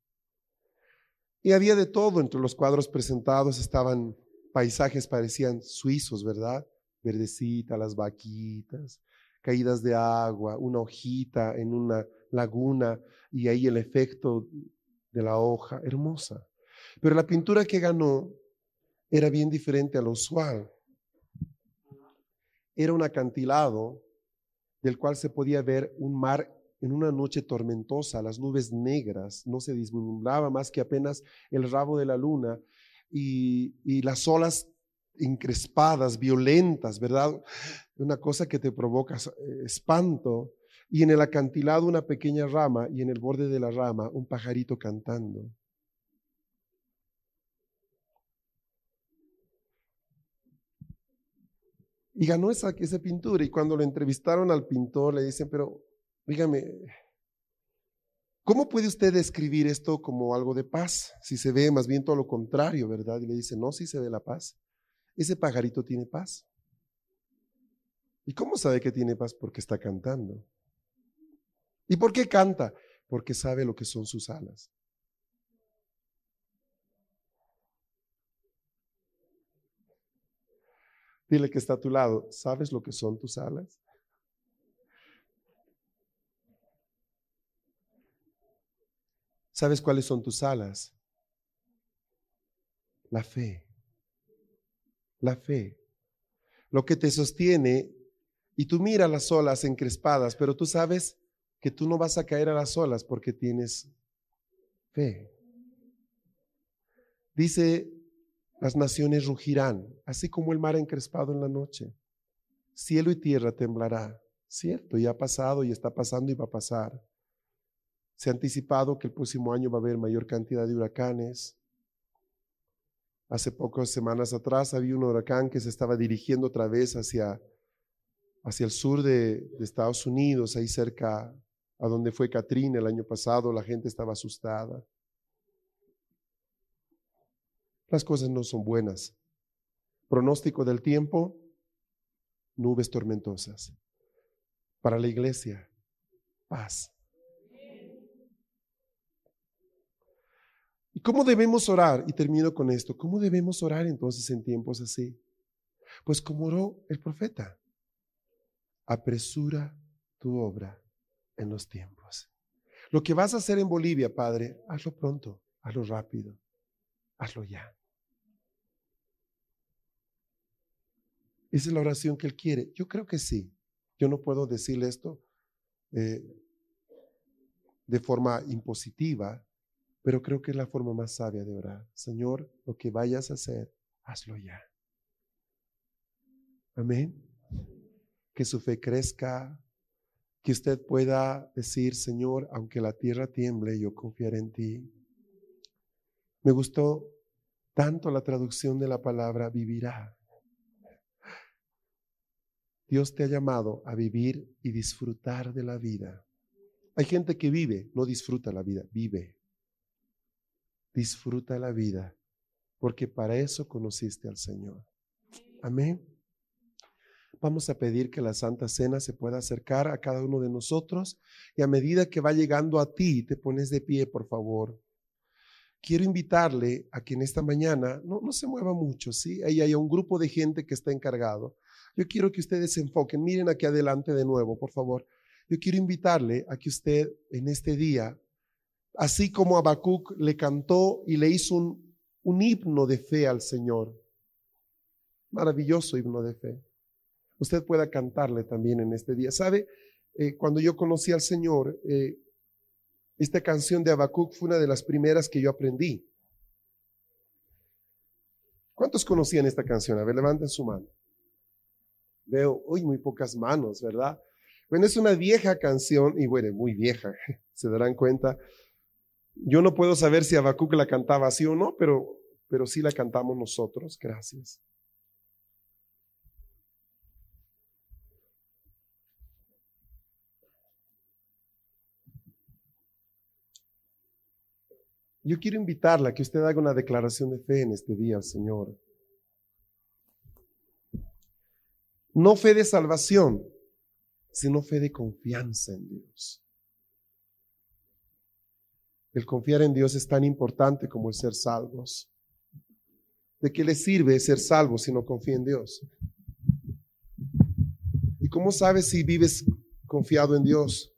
Y había de todo, entre los cuadros presentados estaban paisajes, parecían suizos, ¿verdad? Verdecita, las vaquitas, caídas de agua, una hojita en una laguna y ahí el efecto de la hoja, hermosa. Pero la pintura que ganó era bien diferente a lo usual. Era un acantilado del cual se podía ver un mar en una noche tormentosa, las nubes negras, no se vislumbraba más que apenas el rabo de la luna y, las olas encrespadas, violentas, ¿verdad? Una cosa que te provoca eh, espanto. Y en el acantilado una pequeña rama y en el borde de la rama un pajarito cantando. Y ganó esa, esa pintura y cuando lo entrevistaron al pintor le dicen, pero Dígame, ¿cómo puede usted describir esto como algo de paz? Si se ve más bien todo lo contrario, ¿verdad? Y le dice, no, sí se ve la paz. Ese pajarito tiene paz. ¿Y cómo sabe que tiene paz? Porque está cantando. ¿Y por qué canta? Porque sabe lo que son sus alas. Dile que está a tu lado, ¿sabes lo que son tus alas? ¿Sabes cuáles son tus alas? La fe. La fe. Lo que te sostiene y tú miras las olas encrespadas, pero tú sabes que tú no vas a caer a las olas porque tienes fe. Dice, las naciones rugirán, así como el mar encrespado en la noche. Cielo y tierra temblará. Cierto, ya ha pasado y está pasando y va a pasar. Se ha anticipado que el próximo año va a haber mayor cantidad de huracanes. Hace pocas semanas atrás había un huracán que se estaba dirigiendo otra vez hacia, hacia el sur de, Estados Unidos, ahí cerca a donde fue Katrina el año pasado. La gente estaba asustada. Las cosas no son buenas. Pronóstico del tiempo, nubes tormentosas. Para la iglesia, paz. ¿Y cómo debemos orar? Y termino con esto. ¿Cómo debemos orar entonces en tiempos así? Pues como oró el profeta. Apresura tu obra en los tiempos. Lo que vas a hacer en Bolivia, Padre, hazlo pronto, hazlo rápido, hazlo ya. Esa es la oración que Él quiere. Yo creo que sí. Yo no puedo decirle esto eh, de forma impositiva, pero creo que es la forma más sabia de orar. Señor, lo que vayas a hacer, hazlo ya. Amén. Que su fe crezca, que usted pueda decir, Señor, aunque la tierra tiemble, yo confiaré en ti. Me gustó tanto la traducción de la palabra vivirá. Dios te ha llamado a vivir y disfrutar de la vida. Hay gente que vive, no disfruta la vida, vive disfruta la vida, porque para eso conociste al Señor. Amén. Vamos a pedir que la Santa Cena se pueda acercar a cada uno de nosotros y a medida que va llegando a ti, te pones de pie, por favor. Quiero invitarle a que en esta mañana no, no se mueva mucho, ¿sí? Ahí hay un grupo de gente que está encargado. Yo quiero que ustedes se enfoquen. Miren aquí adelante de nuevo, por favor. Yo quiero invitarle a que usted en este día así como Habacuc le cantó y le hizo un, un himno de fe al Señor. Maravilloso himno de fe. Usted pueda cantarle también en este día. ¿Sabe? Eh, cuando yo conocí al Señor, eh, esta canción de Habacuc fue una de las primeras que yo aprendí. ¿Cuántos conocían esta canción? A ver, levanten su mano. Veo, uy, muy pocas manos, ¿verdad? Bueno, es una vieja canción y bueno, muy vieja, se darán cuenta. Yo no puedo saber si Habacuc la cantaba así o no, pero, pero sí la cantamos nosotros. Gracias. Yo quiero invitarla a que usted haga una declaración de fe en este día Señor. No fe de salvación, sino fe de confianza en Dios. El confiar en Dios es tan importante como el ser salvos. ¿De qué le sirve ser salvo si no confía en Dios? ¿Y cómo sabes si vives confiado en Dios?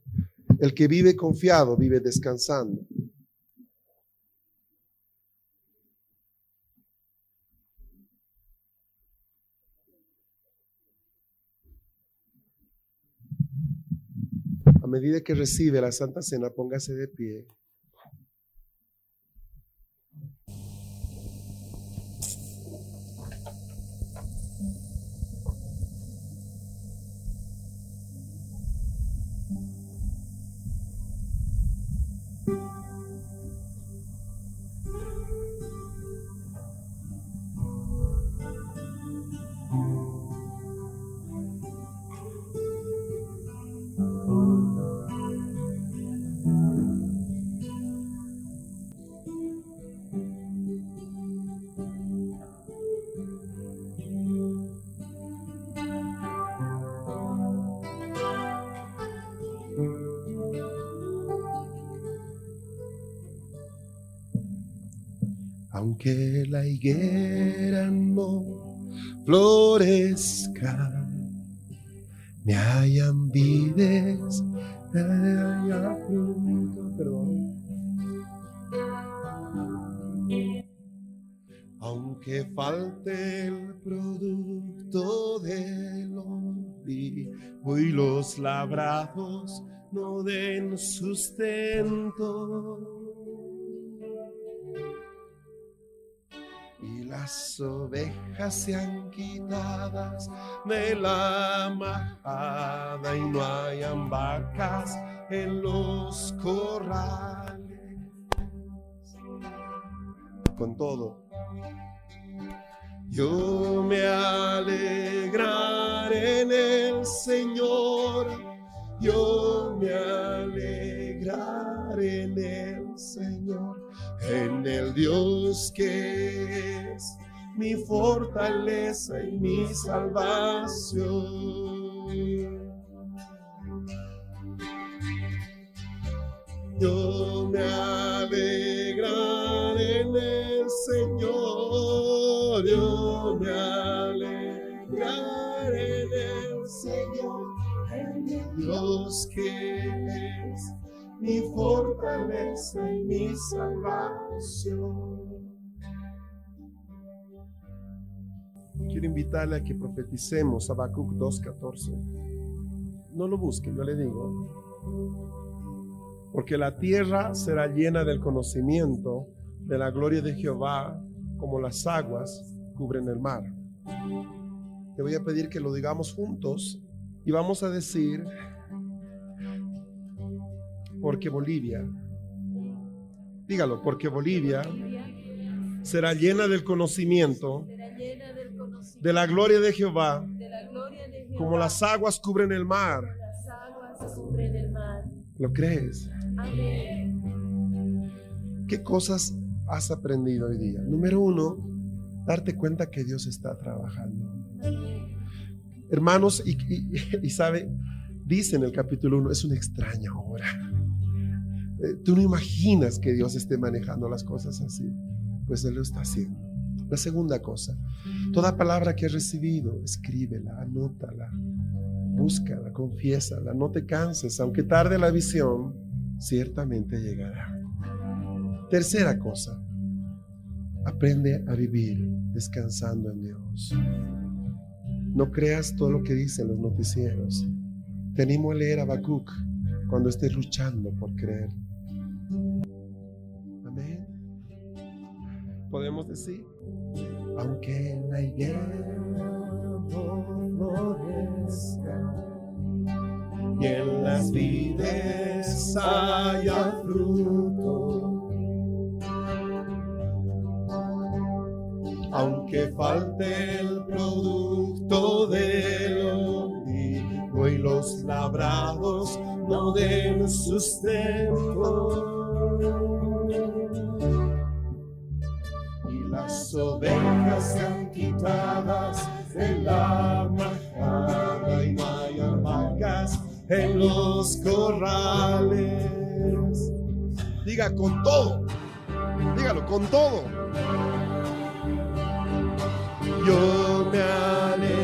El que vive confiado vive descansando. A medida que recibe la Santa Cena, póngase de pie. Que la higuera no florezca, me hayan vides, perdón. Aunque falte el producto del olivo y los labrados no den sustento. Y las ovejas sean quitadas de la majada y no hayan vacas en los corrales. Con todo, yo me alegraré en el Señor, yo me alegraré en el Señor, en el Dios que es mi fortaleza y mi salvación. Yo me alegraré en el Señor, yo me alegraré en el Señor, en el Dios que mi fortaleza y mi salvación. Quiero invitarle a que profeticemos Habacuc 2.14. No lo busque, yo le digo porque la tierra será llena del conocimiento de la gloria de Jehová, como las aguas cubren el mar. Te voy a pedir que lo digamos juntos y vamos a decir, porque Bolivia, dígalo, porque Bolivia será llena del conocimiento de la gloria de Jehová, como las aguas cubren el mar. ¿Lo crees? ¿Qué cosas has aprendido hoy día? Número uno, darte cuenta que Dios está trabajando. Hermanos, y, sabe, dice en el capítulo 1, es una extraña hora. Eh, tú no imaginas que Dios esté manejando las cosas así. Pues Él lo está haciendo. La segunda cosa, toda palabra que has recibido, escríbela, anótala, búscala, confiésala, no te canses, aunque tarde la visión, ciertamente llegará. Tercera cosa, aprende a vivir descansando en Dios. No creas todo lo que dicen los noticieros. Te animo a leer Habacuc cuando estés luchando por creer. Podemos decir, aunque la higuera y en las vides haya fruto. Aunque falte el producto del olivo y los labrados no den sustento. Las ovejas sean quitadas de la majada y no haya vacas en los corrales. Diga con todo, dígalo con todo. Yo me alegraré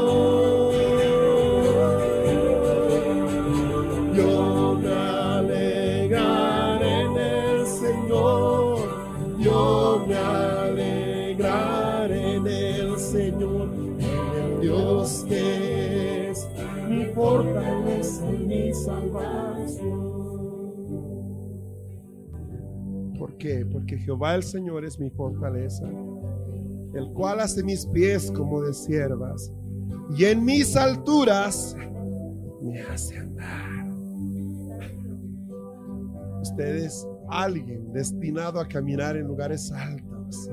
qué? Porque Jehová el Señor es mi fortaleza el cual hace mis pies como de siervas, y en mis alturas me hace andar. Usted es alguien destinado a caminar en lugares altos.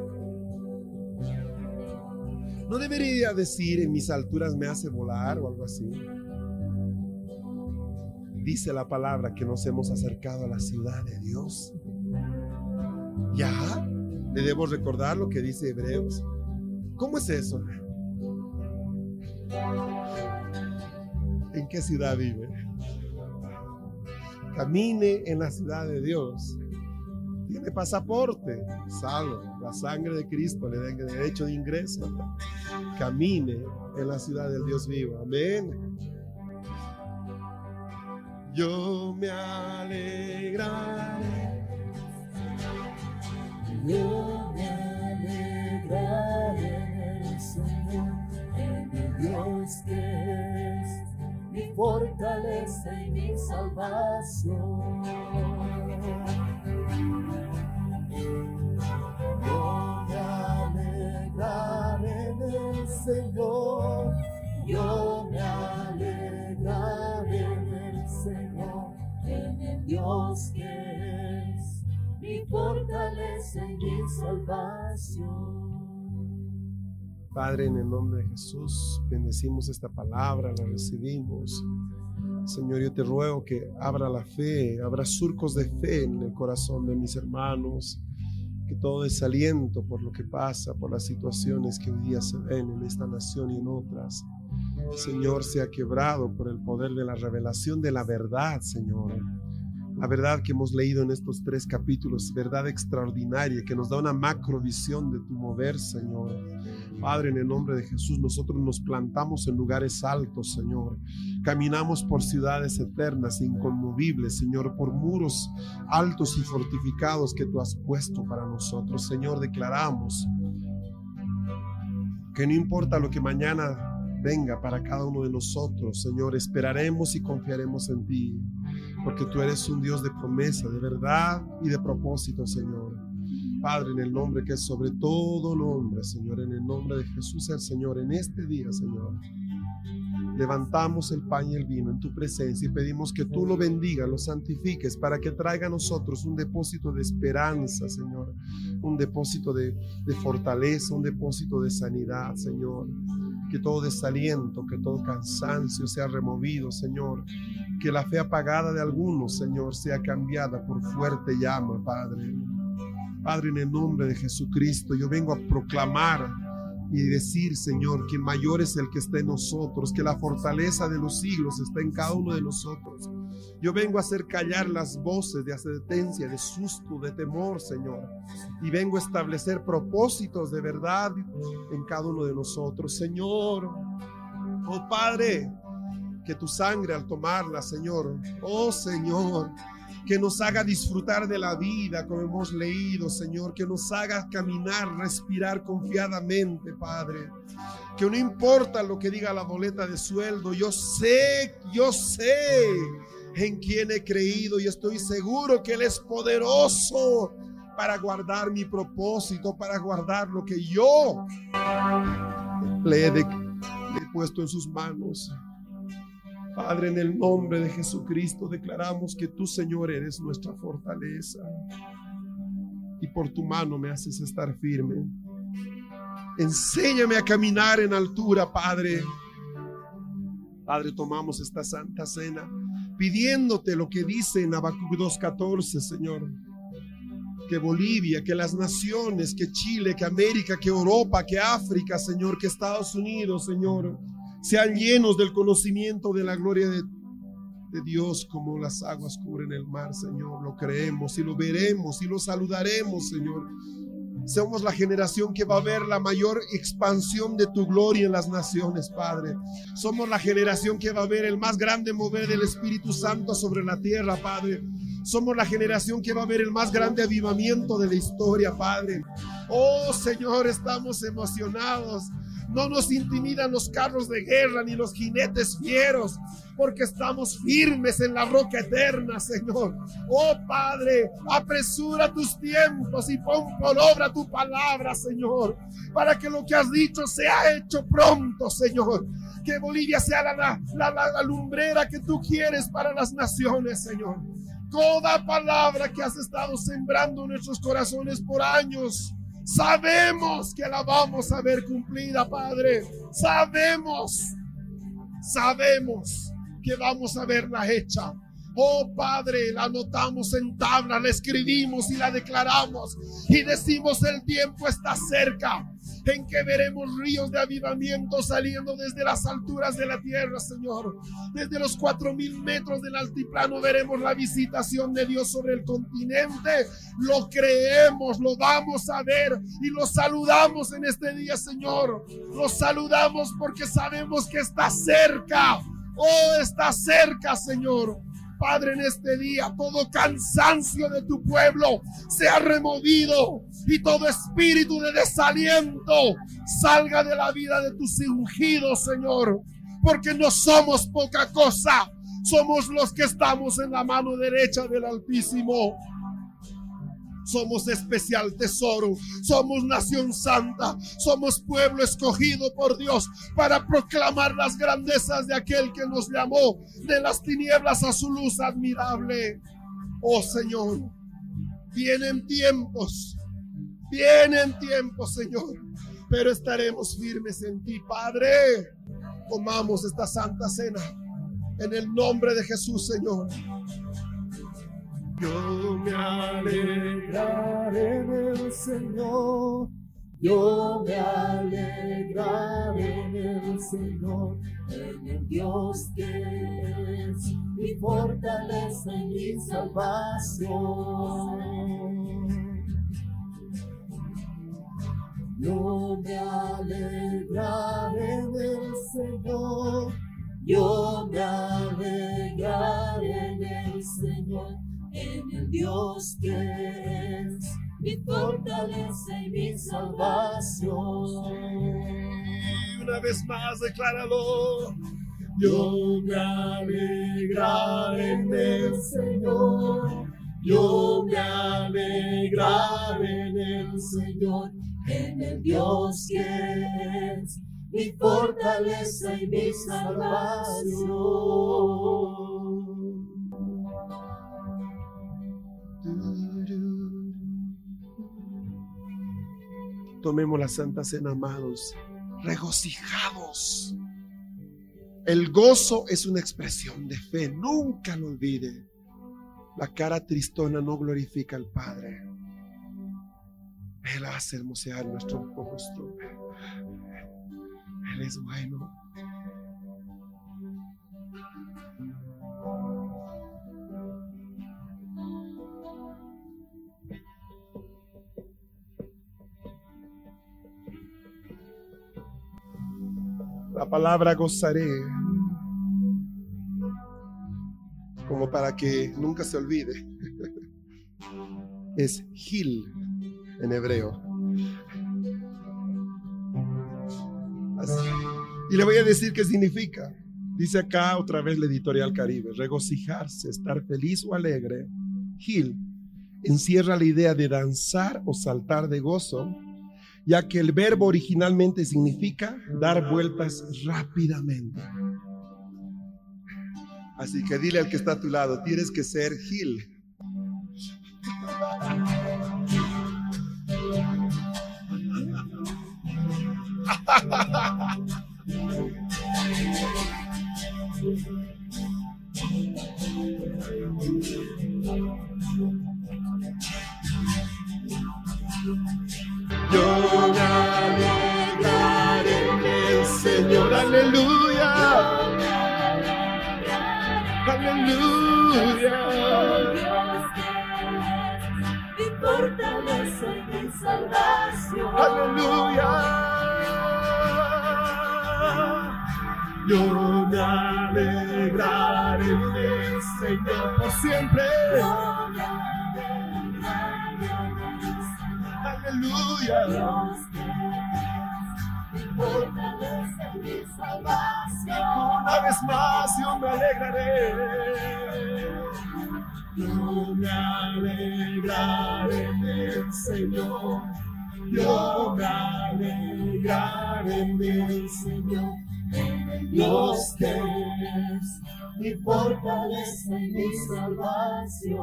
No debería decir en mis alturas me hace volar o algo así. Dice la palabra que nos hemos acercado a la ciudad de Dios. Ya, le debo recordar lo que dice Hebreos. ¿Cómo es eso? ¿En qué ciudad vive? Camine en la ciudad de Dios. Tiene pasaporte, salvo. La sangre de Cristo le da derecho de ingreso. Camine en la ciudad del Dios vivo. Amén. Yo me alegraré. Yo me alegraré en el Dios que mi fortaleza y mi salvación. Yo me alegraré en el Señor, yo me alegraré en el Señor, en el Dios que es mi fortaleza y mi salvación. Padre, en el nombre de Jesús, bendecimos esta palabra, la recibimos. Señor, yo te ruego que abra la fe, abra surcos de fe en el corazón de mis hermanos, que todo desaliento por lo que pasa, por las situaciones que hoy día se ven en esta nación y en otras, Señor, sea quebrado por el poder de la revelación de la verdad, Señor. La verdad que hemos leído en estos tres capítulos, verdad extraordinaria que nos da una macrovisión de tu mover, Señor. Padre, en el nombre de Jesús, nosotros nos plantamos en lugares altos, Señor. Caminamos por ciudades eternas, inconmovibles, Señor, por muros altos y fortificados que tú has puesto para nosotros. Señor, declaramos que no importa lo que mañana venga para cada uno de nosotros, Señor, esperaremos y confiaremos en ti, porque tú eres un Dios de promesa, de verdad y de propósito, Señor. Padre, en el nombre que es sobre todo nombre, Señor, en el nombre de Jesús el Señor, en este día, Señor, levantamos el pan y el vino en tu presencia y pedimos que tú lo bendigas, lo santifiques, para que traiga a nosotros un depósito de esperanza, Señor, un depósito de, de fortaleza, un depósito de sanidad, Señor que todo desaliento, que todo cansancio sea removido, Señor. Que la fe apagada de algunos, Señor, sea cambiada por fuerte llama, Padre. Padre, en el nombre de Jesucristo, yo vengo a proclamar y decir, Señor, que mayor es el que está en nosotros, que la fortaleza de los siglos está en cada uno de nosotros. Yo vengo a hacer callar las voces de asedencia, de susto, de temor, Señor. Y vengo a establecer propósitos de verdad en cada uno de nosotros. Señor, oh Padre, que tu sangre al tomarla, Señor, oh Señor, que nos haga disfrutar de la vida como hemos leído, Señor, que nos haga caminar, respirar confiadamente, Padre. Que no importa lo que diga la boleta de sueldo, yo sé, yo sé en quién he creído y estoy seguro que Él es poderoso para guardar mi propósito, para guardar lo que yo le he, le he puesto en sus manos. Padre, en el nombre de Jesucristo declaramos que tú, Señor, eres nuestra fortaleza. Y por tu mano me haces estar firme. Enséñame a caminar en altura, Padre. Padre, tomamos esta santa cena pidiéndote lo que dice en Habacuc 2.14, Señor. Que Bolivia, que las naciones, que Chile, que América, que Europa, que África, Señor, que Estados Unidos, Señor sean llenos del conocimiento de la gloria de, Dios como las aguas cubren el mar, Señor. Lo creemos y lo veremos y lo saludaremos, Señor. Somos la generación que va a ver la mayor expansión de tu gloria en las naciones, Padre. Somos la generación que va a ver el más grande mover del Espíritu Santo sobre la tierra, Padre. Somos la generación que va a ver el más grande avivamiento de la historia, Padre. Oh Señor, estamos emocionados no nos intimidan los carros de guerra ni los jinetes fieros, porque estamos firmes en la roca eterna, Señor. Oh Padre, apresura tus tiempos y pon por obra tu palabra, Señor, para que lo que has dicho sea hecho pronto, Señor. Que Bolivia sea la, la, la, lumbrera que tú quieres para las naciones, Señor. toda palabra que has estado sembrando en nuestros corazones por años. Sabemos que la vamos a ver cumplida, Padre. Sabemos, sabemos que vamos a verla hecha. Oh Padre, la anotamos en tabla, la escribimos y la declaramos y decimos el tiempo está cerca en que veremos ríos de avivamiento saliendo desde las alturas de la tierra, Señor. Desde los cuatro mil metros del altiplano veremos la visitación de Dios sobre el continente. Lo creemos, lo vamos a ver y lo saludamos en este día, Señor. Lo saludamos porque sabemos que está cerca. Oh, está cerca, Señor. Padre, en este día todo cansancio de tu pueblo sea removido y todo espíritu de desaliento salga de la vida de tus ungidos, Señor. Porque no somos poca cosa, somos los que estamos en la mano derecha del Altísimo. Somos especial tesoro, somos nación santa, somos pueblo escogido por Dios para proclamar las grandezas de aquel que nos llamó de las tinieblas a su luz admirable. Oh Señor, vienen tiempos, vienen tiempos, Señor, pero estaremos firmes en ti, Padre. Tomamos esta santa cena en el nombre de Jesús, Señor. Yo me alegraré en el Señor. Yo me alegraré en el Señor, en el Dios que es mi fortaleza y mi salvación. Yo me alegraré en el Señor. Yo me alegraré en el Señor en el Dios que es mi fortaleza y mi salvación. Una vez más, decláralo. Yo me alegraré en el Señor. Yo me alegraré en el Señor, en el Dios que es mi fortaleza y mi salvación. Tomemos la Santa Cena, amados, regocijados. El gozo es una expresión de fe, nunca lo olvide. La cara tristona no glorifica al Padre. Él hace hermosear nuestro rostro. Él es bueno. La palabra gozaré, como para que nunca se olvide, es Gil en hebreo. Y le voy a decir qué significa. Dice acá otra vez la editorial Caribe, regocijarse, estar feliz o alegre. Gil encierra la idea de danzar o saltar de gozo ya que el verbo originalmente significa dar vueltas rápidamente. Así que dile al que está a tu lado, tienes que ser Gil. Aleluya. Mi fortaleza mi salvación. Aleluya. Yo me alegraré en el Señor por siempre. Yo me alegraré en el Señor. Aleluya. Mi fortaleza y mi salvación. Una vez más yo me alegraré. Yo me alegraré en el Señor. Yo me alegraré en el Señor. Dios que es mi fortaleza y mi salvación.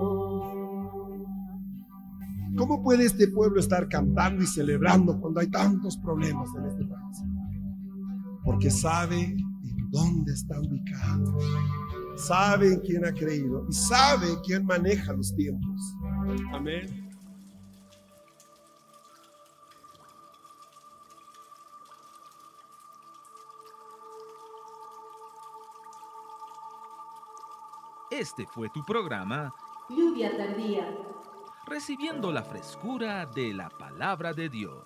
¿Cómo puede este pueblo estar cantando y celebrando cuando hay tantos problemas en este país? Porque sabe dónde está ubicado, sabe en quién ha creído y sabe quién maneja los tiempos. Amén. Este fue tu programa Lluvia tardía. Recibiendo la frescura de la palabra de Dios.